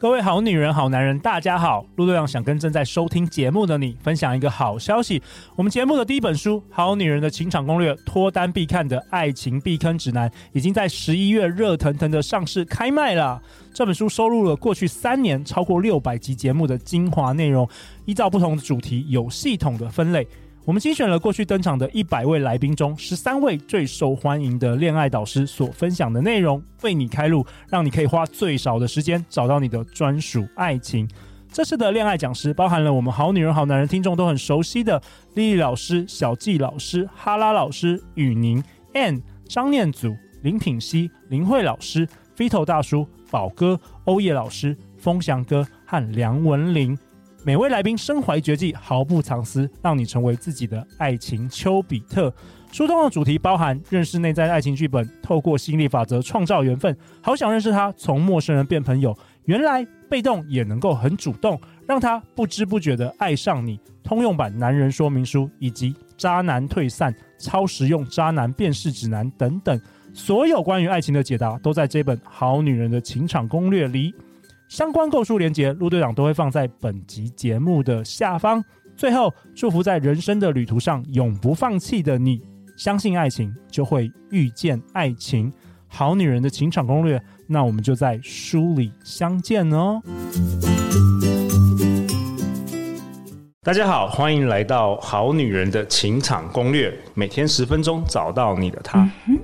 各位好女人、好男人，大家好！陆队长想跟正在收听节目的你分享一个好消息，我们节目的第一本书《好女人的情场攻略》脱单必看的爱情避坑指南，已经在十一月热腾腾的上市开卖了。这本书收录了过去三年超过六百集节目的精华内容，依照不同的主题有系统的分类。我们精选了过去登场的一百位来宾中，十三位最受欢迎的恋爱导师所分享的内容，为你开路，让你可以花最少的时间找到你的专属爱情。这次的恋爱讲师包含了我们好女人、好男人听众都很熟悉的丽丽老师、小纪老师、哈拉老师、雨宁、Ann、张念祖、林品熙、林慧老师、Fito 大叔、宝哥、欧叶老师、风翔哥和梁文玲。每位来宾身怀绝技，毫不藏私，让你成为自己的爱情丘比特。书中的主题包含认识内在爱情剧本，透过心理法则创造缘分，好想认识他，从陌生人变朋友，原来被动也能够很主动，让他不知不觉的爱上你。通用版男人说明书以及渣男退散、超实用渣男辨识指南等等，所有关于爱情的解答都在这本《好女人的情场攻略》里。相关购书连结，陆队长都会放在本集节目的下方。最后，祝福在人生的旅途上永不放弃的你，相信爱情就会遇见爱情。好女人的情场攻略，那我们就在书里相见哦。大家好，欢迎来到好女人的情场攻略，每天十分钟，找到你的他。嗯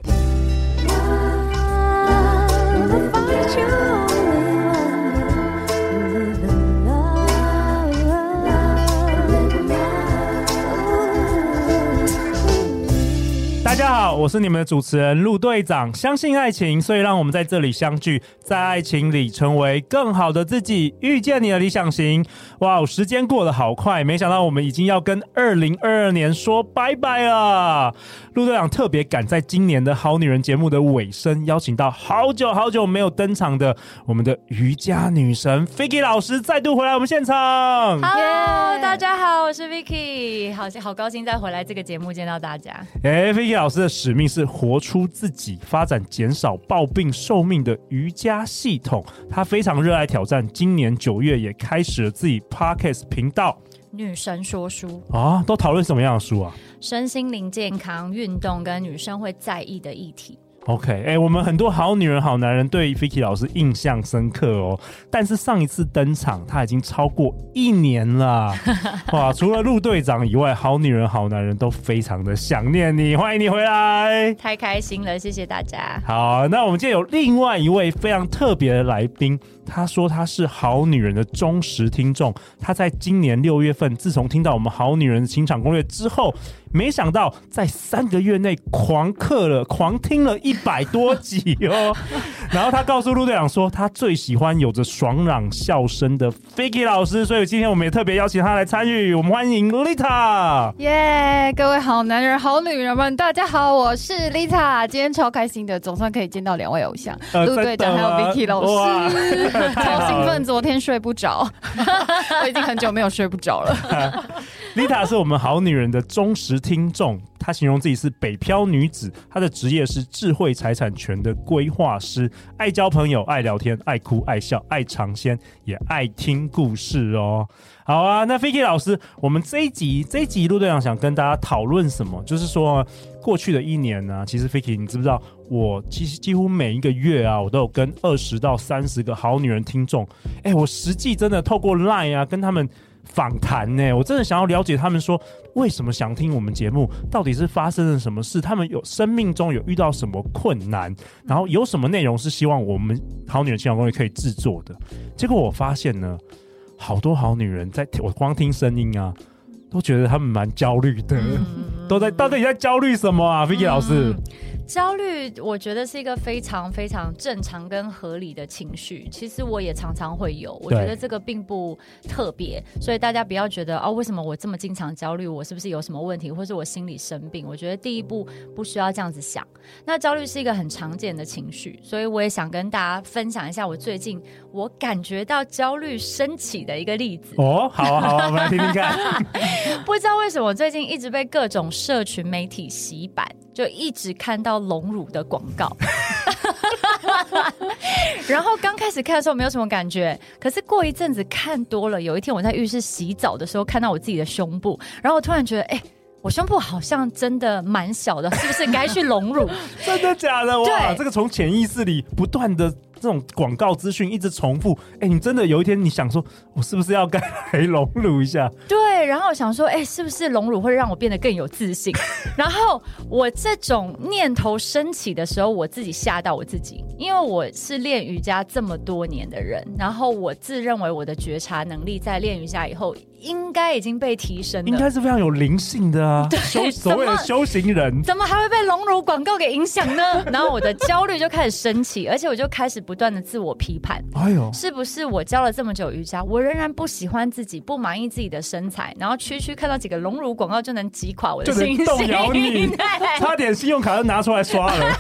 大家好，我是你们的主持人陆队长。相信爱情，所以让我们在这里相聚，在爱情里成为更好的自己，遇见你的理想型。哇，时间过得好快，没想到我们已经要跟二零二二年说拜拜了。陆队长特别赶在今年的好女人节目的尾声，邀请到好久好久没有登场的我们的瑜伽女神 Vicky 老师再度回来我们现场。Hello，大家好，我是 Vicky，好好高兴再回来这个节目见到大家。哎，Vicky 老师。老师的使命是活出自己，发展减少暴病寿命的瑜伽系统。他非常热爱挑战，今年九月也开始了自己 Podcast 频道《女神说书》啊，都讨论什么样的书啊？身心灵健康、运动跟女生会在意的议题。OK，哎、欸，我们很多好女人、好男人对 Vicky 老师印象深刻哦。但是上一次登场，他已经超过一年了。哇，除了陆队长以外，好女人、好男人都非常的想念你。欢迎你回来，太开心了，谢谢大家。好，那我们今天有另外一位非常特别的来宾。他说他是好女人的忠实听众。他在今年六月份，自从听到我们好女人的情场攻略之后，没想到在三个月内狂刻了、狂听了一百多集哦。然后他告诉陆队长说，他最喜欢有着爽朗笑声的 Ficky 老师，所以今天我们也特别邀请他来参与。我们欢迎 Lita。耶，各位好男人、好女人们，大家好，我是 Lita。今天超开心的，总算可以见到两位偶像，陆队长还有 Vicky 老师。超兴奋！昨天睡不着，我已经很久没有睡不着了。Lita 是我们好女人的忠实听众，她形容自己是北漂女子，她的职业是智慧财产权的规划师，爱交朋友，爱聊天，爱哭爱笑，爱尝鲜，也爱听故事哦。好啊，那 Ficky 老师，我们这一集这一集陆队长想跟大家讨论什么？就是说过去的一年呢、啊，其实 Ficky 你知不知道，我其实几乎每一个月啊，我都有跟二十到三十个好女人听众，哎，我实际真的透过 Line 啊跟他们访谈呢，我真的想要了解他们说为什么想听我们节目，到底是发生了什么事，他们有生命中有遇到什么困难，然后有什么内容是希望我们好女人情场攻略可以制作的。结果我发现呢。好多好女人在，我光听声音啊，都觉得他们蛮焦虑的，嗯、都在到底在焦虑什么啊，Vicky 老师？嗯焦虑，我觉得是一个非常非常正常跟合理的情绪。其实我也常常会有，我觉得这个并不特别，所以大家不要觉得哦，为什么我这么经常焦虑？我是不是有什么问题，或是我心理生病？我觉得第一步不需要这样子想。那焦虑是一个很常见的情绪，所以我也想跟大家分享一下我最近我感觉到焦虑升起的一个例子。哦，好啊，好啊，我们来听听看。不知道为什么我最近一直被各种社群媒体洗版。就一直看到隆乳的广告，然后刚开始看的时候没有什么感觉，可是过一阵子看多了，有一天我在浴室洗澡的时候看到我自己的胸部，然后我突然觉得，哎、欸。我胸部好像真的蛮小的，是不是该去隆乳？真的假的？哇，这个从潜意识里不断的这种广告资讯一直重复。哎，你真的有一天你想说，我是不是要该来隆乳一下？对，对然后我想说，哎，是不是隆乳会让我变得更有自信？然后我这种念头升起的时候，我自己吓到我自己，因为我是练瑜伽这么多年的人，然后我自认为我的觉察能力在练瑜伽以后。应该已经被提升了，应该是非常有灵性的啊，对修所谓的修行人，怎么还会被隆乳广告给影响呢？然后我的焦虑就开始升起，而且我就开始不断的自我批判，哎呦，是不是我教了这么久瑜伽，我仍然不喜欢自己，不满意自己的身材，然后区区看到几个隆乳广告就能击垮我的心，动摇你，差点信用卡都拿出来刷了。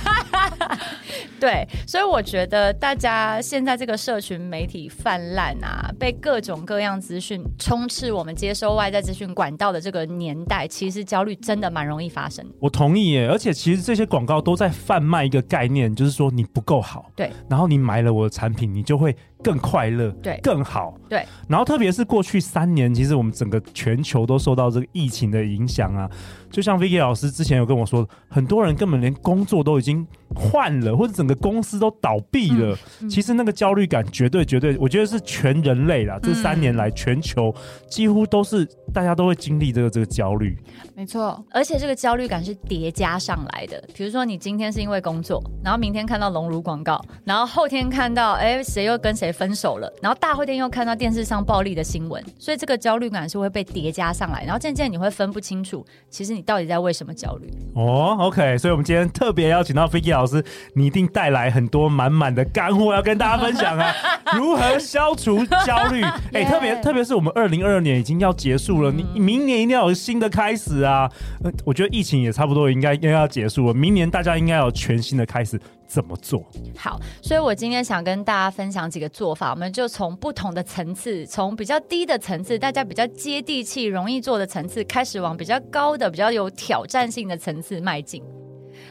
对，所以我觉得大家现在这个社群媒体泛滥啊，被各种各样资讯充斥，我们接收外在资讯管道的这个年代，其实焦虑真的蛮容易发生。我同意耶，而且其实这些广告都在贩卖一个概念，就是说你不够好，对，然后你买了我的产品，你就会更快乐，对，更好，对。然后特别是过去三年，其实我们整个全球都受到这个疫情的影响啊。就像 Vicky 老师之前有跟我说，很多人根本连工作都已经换了，或者整个公司都倒闭了。嗯嗯、其实那个焦虑感绝对绝对，我觉得是全人类啦。这三年来，全球几乎都是大家都会经历这个这个焦虑。没错，而且这个焦虑感是叠加上来的。比如说，你今天是因为工作，然后明天看到龙乳广告，然后后天看到哎谁又跟谁分手了，然后大后天又看到电视上暴力的新闻，所以这个焦虑感是会被叠加上来，然后渐渐你会分不清楚，其实你。到底在为什么焦虑？哦、oh，OK，所以我们今天特别邀请到 Vicky 老师，你一定带来很多满满的干货要跟大家分享啊！如何消除焦虑？哎、欸，特别特别是我们二零二二年已经要结束了，你明年一定要有新的开始啊！呃，我觉得疫情也差不多应该应该要结束了，明年大家应该要有全新的开始。怎么做？好，所以我今天想跟大家分享几个做法，我们就从不同的层次，从比较低的层次，大家比较接地气、容易做的层次，开始往比较高的、比较有挑战性的层次迈进。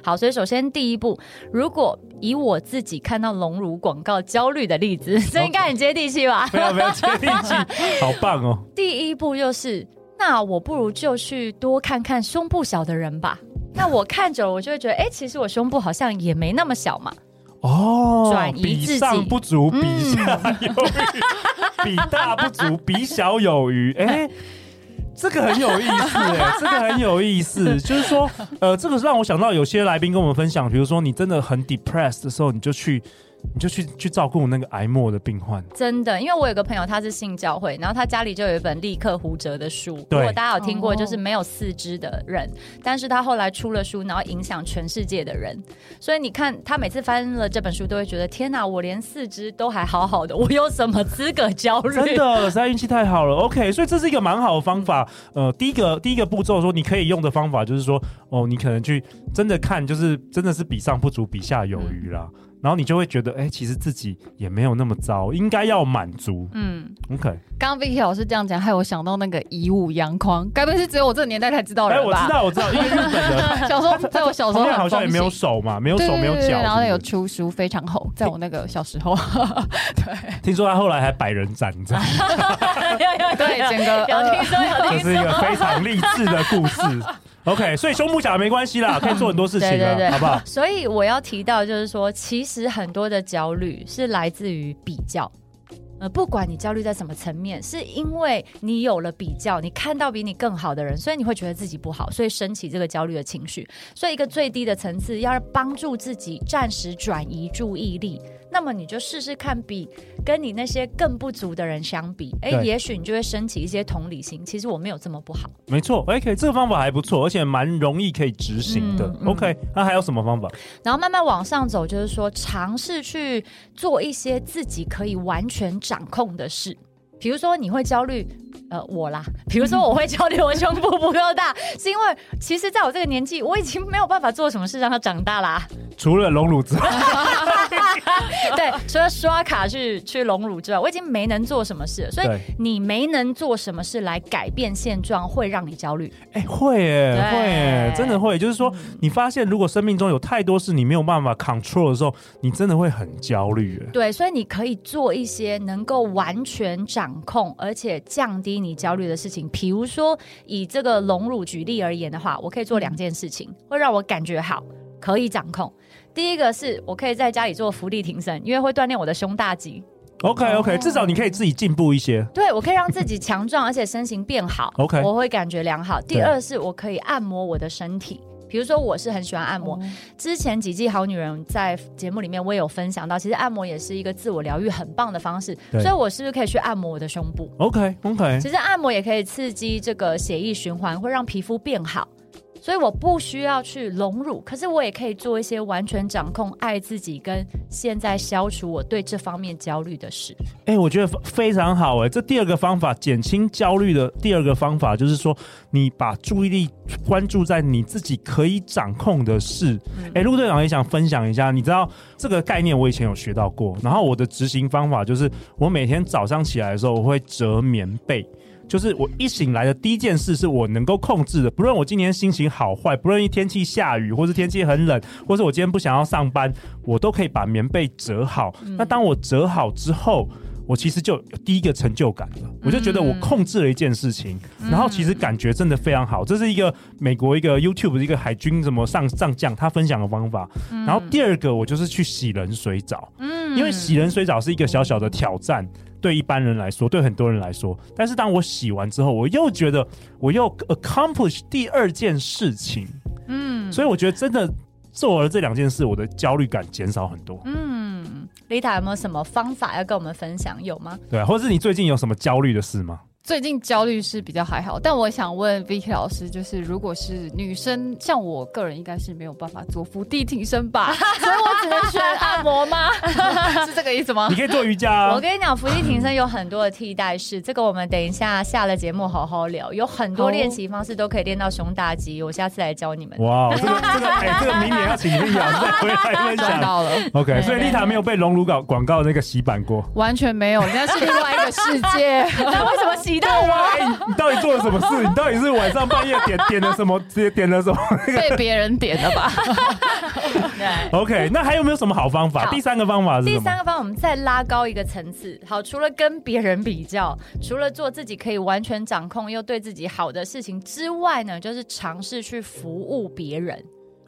好，所以首先第一步，如果以我自己看到隆乳广告焦虑的例子，这应该很接地气吧？没有没有接地气，好棒哦！第一步就是，那我不如就去多看看胸部小的人吧。那我看久了，我就会觉得，哎、欸，其实我胸部好像也没那么小嘛。哦，转移自己，比上不足，比下有余，嗯、比大不足，比小有余。哎、欸，这个很有意思，哎，这个很有意思。就是说，呃，这个让我想到有些来宾跟我们分享，比如说你真的很 depressed 的时候，你就去。你就去去照顾那个癌末的病患，真的，因为我有个朋友他是信教会，然后他家里就有一本立刻胡哲的书，对如果大家有听过，就是没有四肢的人，哦、但是他后来出了书，然后影响全世界的人，所以你看他每次翻了这本书，都会觉得天哪，我连四肢都还好好的，我有什么资格焦虑？真的，实在运气太好了。OK，所以这是一个蛮好的方法。呃，第一个第一个步骤说你可以用的方法就是说，哦，你可能去真的看，就是真的是比上不足，比下有余啦。嗯然后你就会觉得，哎，其实自己也没有那么糟，应该要满足。嗯，OK。刚刚 Vicky 老师这样讲，害我想到那个以武扬匡，该不会是只有我这个年代才知道的吧？哎，我知道，我知道，因为日本的 小时候，在我小时候好像也没有手嘛，没有手，没有脚，然后有出书非常厚，在我那个小时候。对，听说他后来还百人斩，你知道吗？对，整个有听说，有听说，这是一个非常励志的故事。OK，所以胸部小没关系啦，可以做很多事情的，对对对，好不好？所以我要提到就是说，其实很多的焦虑是来自于比较。呃，不管你焦虑在什么层面，是因为你有了比较，你看到比你更好的人，所以你会觉得自己不好，所以升起这个焦虑的情绪。所以一个最低的层次，要帮助自己暂时转移注意力。那么你就试试看，比跟你那些更不足的人相比，哎对，也许你就会升起一些同理心。其实我没有这么不好。没错，OK，这个方法还不错，而且蛮容易可以执行的。嗯嗯、OK，那还有什么方法？然后慢慢往上走，就是说尝试去做一些自己可以完全掌控的事。比如说你会焦虑。呃，我啦，比如说我会焦虑我胸部不够大，是因为其实在我这个年纪，我已经没有办法做什么事让它长大啦。除了隆乳之外，对，除了刷卡去去隆乳之外，我已经没能做什么事了。所以你没能做什么事来改变现状，会让你焦虑。哎、欸，会耶，会耶，真的会。就是说，你发现如果生命中有太多事你没有办法 control 的时候，你真的会很焦虑。对，所以你可以做一些能够完全掌控而且降低你焦虑的事情。比如说，以这个隆乳举例而言的话，我可以做两件事情，会让我感觉好。可以掌控。第一个是我可以在家里做伏地挺身，因为会锻炼我的胸大肌。OK OK，至少你可以自己进步一些。对，我可以让自己强壮，而且身形变好。OK，我会感觉良好。第二是我可以按摩我的身体，比如说我是很喜欢按摩。之前几季好女人在节目里面我也有分享到，其实按摩也是一个自我疗愈很棒的方式。所以我是不是可以去按摩我的胸部？OK OK，其实按摩也可以刺激这个血液循环，会让皮肤变好。所以我不需要去荣辱，可是我也可以做一些完全掌控爱自己跟现在消除我对这方面焦虑的事。哎、欸，我觉得非常好哎、欸。这第二个方法减轻焦虑的第二个方法就是说，你把注意力关注在你自己可以掌控的事。哎、嗯，陆队长也想分享一下，你知道这个概念我以前有学到过，然后我的执行方法就是，我每天早上起来的时候，我会折棉被。就是我一醒来的第一件事是我能够控制的，不论我今天心情好坏，不论天气下雨，或是天气很冷，或是我今天不想要上班，我都可以把棉被折好。嗯、那当我折好之后，我其实就有第一个成就感了，我就觉得我控制了一件事情，嗯、然后其实感觉真的非常好。这是一个美国一个 YouTube 的一个海军什么上上将他分享的方法。然后第二个我就是去洗冷水澡，嗯，因为洗冷水澡是一个小小的挑战。对一般人来说，对很多人来说，但是当我洗完之后，我又觉得我又 accomplish 第二件事情，嗯，所以我觉得真的做了这两件事，我的焦虑感减少很多。嗯，Lita 有没有什么方法要跟我们分享？有吗？对，或者是你最近有什么焦虑的事吗？最近焦虑是比较还好，但我想问 Vicky 老师，就是如果是女生，像我个人应该是没有办法做伏地挺身吧，所以我只能选按摩吗？是这个意思吗？你可以做瑜伽啊。我跟你讲，伏地挺身有很多的替代式，这个我们等一下下了节目好好聊，有很多练习方式都可以练到胸大肌，我下次来教你们。哇，这个这个哎，这个明年要请丽老师再回来分享。到了，OK，所以丽塔没有被龙乳广广告那个洗版过，完全没有，人家是另外一个世界。那为什么洗？到我、欸，你到底做了什么事？你到底是晚上半夜点点了什么？直接点了什么？被别人点了吧？对，OK。那还有没有什么好方法？第三个方法是？第三个方法，我们再拉高一个层次。好，除了跟别人比较，除了做自己可以完全掌控又对自己好的事情之外呢，就是尝试去服务别人。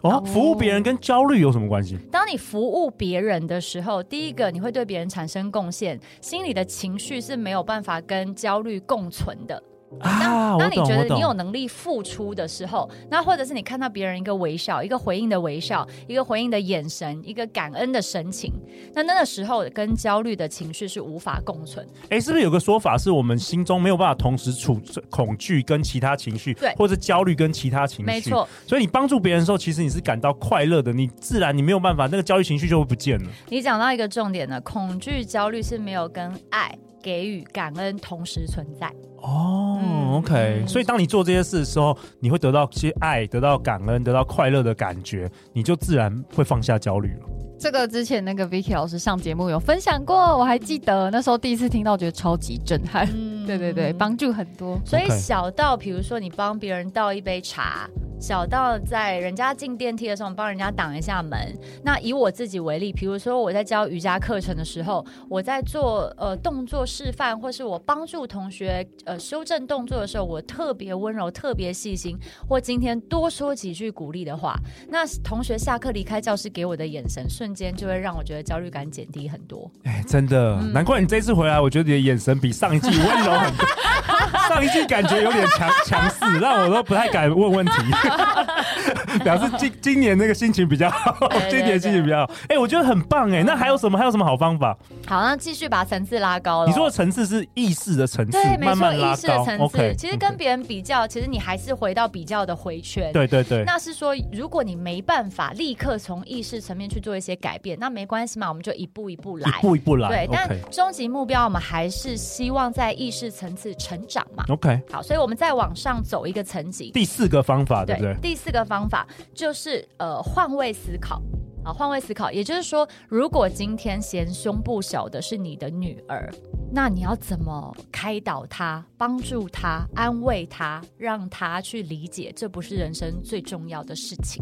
哦，服务别人跟焦虑有什么关系？当你服务别人的时候，第一个你会对别人产生贡献，心里的情绪是没有办法跟焦虑共存的。啊，当你觉得你有能力付出的时候，那或者是你看到别人一个微笑、一个回应的微笑、一个回应的眼神、一个感恩的神情，那那个时候跟焦虑的情绪是无法共存。哎，是不是有个说法是我们心中没有办法同时处恐惧跟其他情绪，对，或者焦虑跟其他情绪？没错。所以你帮助别人的时候，其实你是感到快乐的，你自然你没有办法，那个焦虑情绪就会不见了。你讲到一个重点呢，恐惧、焦虑是没有跟爱。给予感恩同时存在。哦、oh，OK，所以当你做这些事的时候，你会得到些爱，得到感恩，得到快乐的感觉，你就自然会放下焦虑了。这个之前那个 Vicky 老师上节目有分享过，我还记得那时候第一次听到，觉得超级震撼。嗯、对对对，帮助很多。所以小到比如说你帮别人倒一杯茶。小到在人家进电梯的时候，帮人家挡一下门。那以我自己为例，比如说我在教瑜伽课程的时候，我在做呃动作示范，或是我帮助同学呃修正动作的时候，我特别温柔、特别细心，或今天多说几句鼓励的话，那同学下课离开教室给我的眼神，瞬间就会让我觉得焦虑感减低很多。哎，真的，嗯、难怪你这次回来，我觉得你的眼神比上一季温柔很多。上一季感觉有点强强势，让我都不太敢问问题，表示今 今年那个心情比较好，今年心情比较好。哎、欸，我觉得很棒哎、欸。那还有什么？还有什么好方法？好，那继续把层次拉高了。你说的层次是意识的层次，对，慢慢拉高。意识的层次其实跟别人比较，其实你还是回到比较的回圈。对对对。那是说，如果你没办法立刻从意识层面去做一些改变，那没关系嘛，我们就一步一步来，一步一步来。对但终极目标我们还是希望在意识层次成长嘛。OK。好，所以我们再往上走一个层级。第四个方法，对不对？第四个方法就是呃换位思考。啊，换位思考，也就是说，如果今天嫌胸部小的是你的女儿，那你要怎么开导她、帮助她、安慰她，让她去理解这不是人生最重要的事情？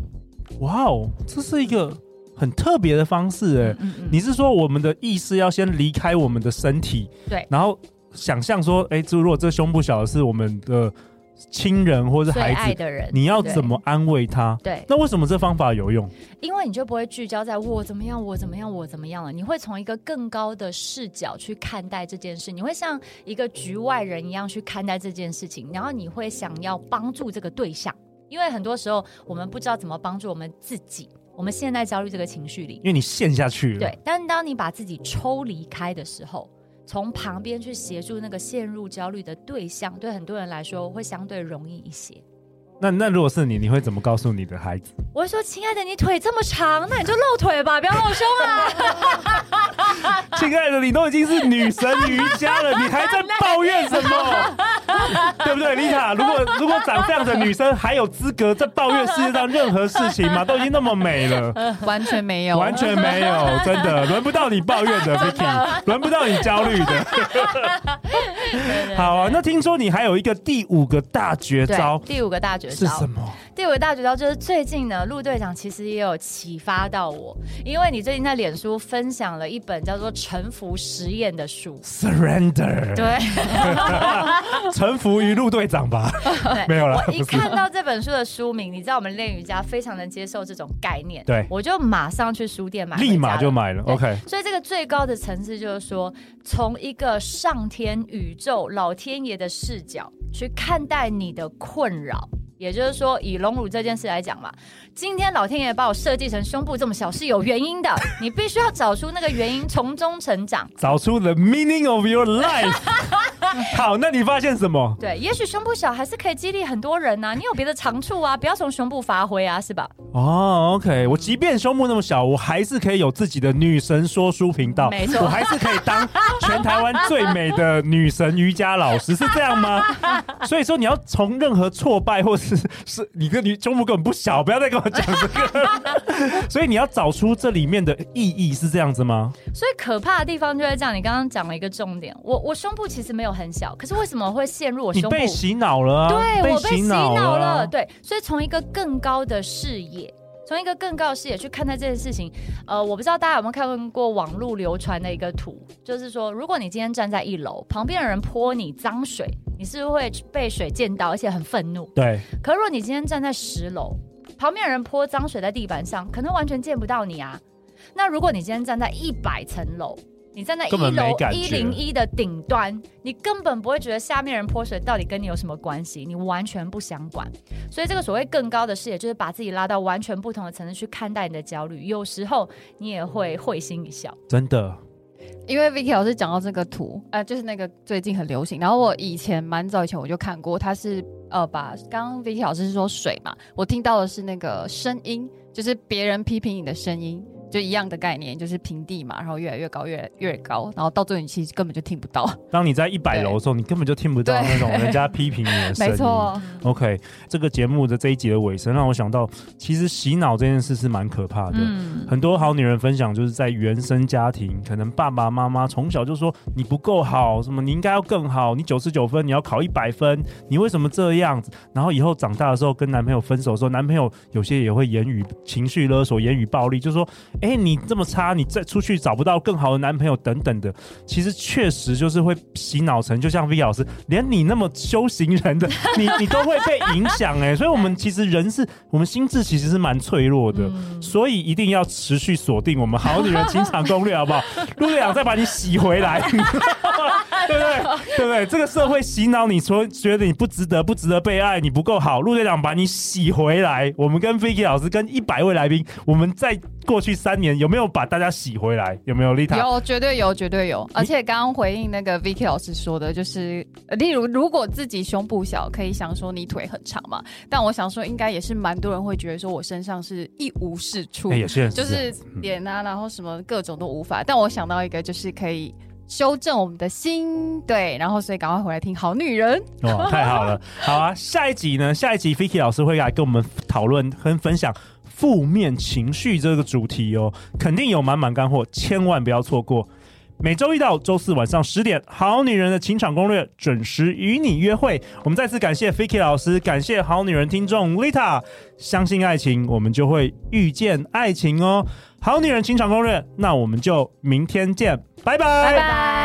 哇哦，这是一个很特别的方式哎、嗯嗯！你是说我们的意识要先离开我们的身体，对，然后想象说，哎，这如果这胸部小的是我们的。亲人或是孩子，的人，你要怎么安慰他？对，那为什么这方法有用？因为你就不会聚焦在我怎么样，我怎么样，我怎么样了。你会从一个更高的视角去看待这件事，你会像一个局外人一样去看待这件事情，然后你会想要帮助这个对象。因为很多时候我们不知道怎么帮助我们自己，我们陷在焦虑这个情绪里，因为你陷下去了。对，但当你把自己抽离开的时候。从旁边去协助那个陷入焦虑的对象，对很多人来说会相对容易一些。那那如果是你，你会怎么告诉你的孩子？我会说：“亲爱的，你腿这么长，那你就露腿吧，不要露胸啊！” 亲爱的，你都已经是女神瑜伽了，你还在抱怨什么？对不对，丽塔？如果如果长这样的女生还有资格在抱怨世界上任何事情吗？都已经那么美了，完全没有，完全没有，真的轮不到你抱怨的，Vicky，轮不到你焦虑的。好啊，那听说你还有一个第五个大绝招，第五个大绝招。是什么？第五个大绝招就是最近呢，陆队长其实也有启发到我，因为你最近在脸书分享了一本叫做《臣服实验》的书，Surrender。对，臣服于陆队长吧。没有了。我一看到这本书的书名，你知道我们练瑜伽非常能接受这种概念，对，我就马上去书店买，立马就买了。OK。所以这个最高的层次就是说，从一个上天、宇宙、老天爷的视角去看待你的困扰。也就是说，以隆乳这件事来讲嘛，今天老天爷把我设计成胸部这么小是有原因的，你必须要找出那个原因，从中成长，找出 the meaning of your life。好，那你发现什么？对，也许胸部小还是可以激励很多人呐、啊。你有别的长处啊，不要从胸部发挥啊，是吧？哦，OK，我即便胸部那么小，我还是可以有自己的女神说书频道，没错，我还是可以当全台湾最美的女神瑜伽老师，是这样吗？所以说，你要从任何挫败，或是是你跟你胸部根本不小，不要再跟我讲这个。所以你要找出这里面的意义，是这样子吗？所以可怕的地方就在这样，你刚刚讲了一个重点，我我胸部其实没有很。小，可是为什么会陷入我胸部？你被洗脑了啊！对，我被洗脑了，了。对，所以从一个更高的视野，从一个更高的视野去看待这件事情。呃，我不知道大家有没有看过网络流传的一个图，就是说，如果你今天站在一楼，旁边的人泼你脏水，你是不是会被水溅到，而且很愤怒？对。可如果你今天站在十楼，旁边的人泼脏水在地板上，可能完全见不到你啊。那如果你今天站在一百层楼，你站在一楼一零一的顶端，你根本不会觉得下面人泼水到底跟你有什么关系，你完全不想管。所以这个所谓更高的视野，就是把自己拉到完全不同的层次去看待你的焦虑。有时候你也会会心一笑，真的。因为 Vicky 老师讲到这个图，呃，就是那个最近很流行。然后我以前蛮早以前我就看过，他是呃把刚刚 Vicky 老师是说水嘛，我听到的是那个声音，就是别人批评你的声音。就一样的概念，就是平地嘛，然后越来越高，越来越高，然后到最后你其实根本就听不到。当你在一百楼的时候，你根本就听不到那种人家批评你的声音。没错。OK，这个节目的这一集的尾声，让我想到，其实洗脑这件事是蛮可怕的。嗯。很多好女人分享，就是在原生家庭，可能爸爸妈妈从小就说你不够好，什么你应该要更好，你九十九分，你要考一百分，你为什么这样子？然后以后长大的时候跟男朋友分手的时候，男朋友有些也会言语情绪勒索，言语暴力，就是说。哎、欸，你这么差，你再出去找不到更好的男朋友等等的，其实确实就是会洗脑成，就像 V 老师，连你那么修行人的，你你都会被影响哎，所以我们其实人是我们心智其实是蛮脆弱的，所以一定要持续锁定我们好女人情场攻略，好不好？陆队长再把你洗回来。对不对？对不对？这个社会洗脑你说觉得你不值得，不值得被爱，你不够好。陆队长把你洗回来。我们跟 Vicky 老师跟一百位来宾，我们再过去三年有没有把大家洗回来？有没有丽塔？有，绝对有，绝对有。而且刚刚回应那个 Vicky 老师说的，就是例如如果自己胸部小，可以想说你腿很长嘛。但我想说，应该也是蛮多人会觉得说我身上是一无是处，欸、也是，就是脸啊，然后什么各种都无法。但我想到一个，就是可以。修正我们的心，对，然后所以赶快回来听好女人，哇，太好了，好啊！下一集呢？下一集 Vicky 老师会来跟我们讨论跟分享负面情绪这个主题哦，肯定有满满干货，千万不要错过。每周一到周四晚上十点，好女人的情场攻略准时与你约会。我们再次感谢 Vicky 老师，感谢好女人听众 Lita，相信爱情，我们就会遇见爱情哦。好女人情场攻略，那我们就明天见，拜拜。拜拜。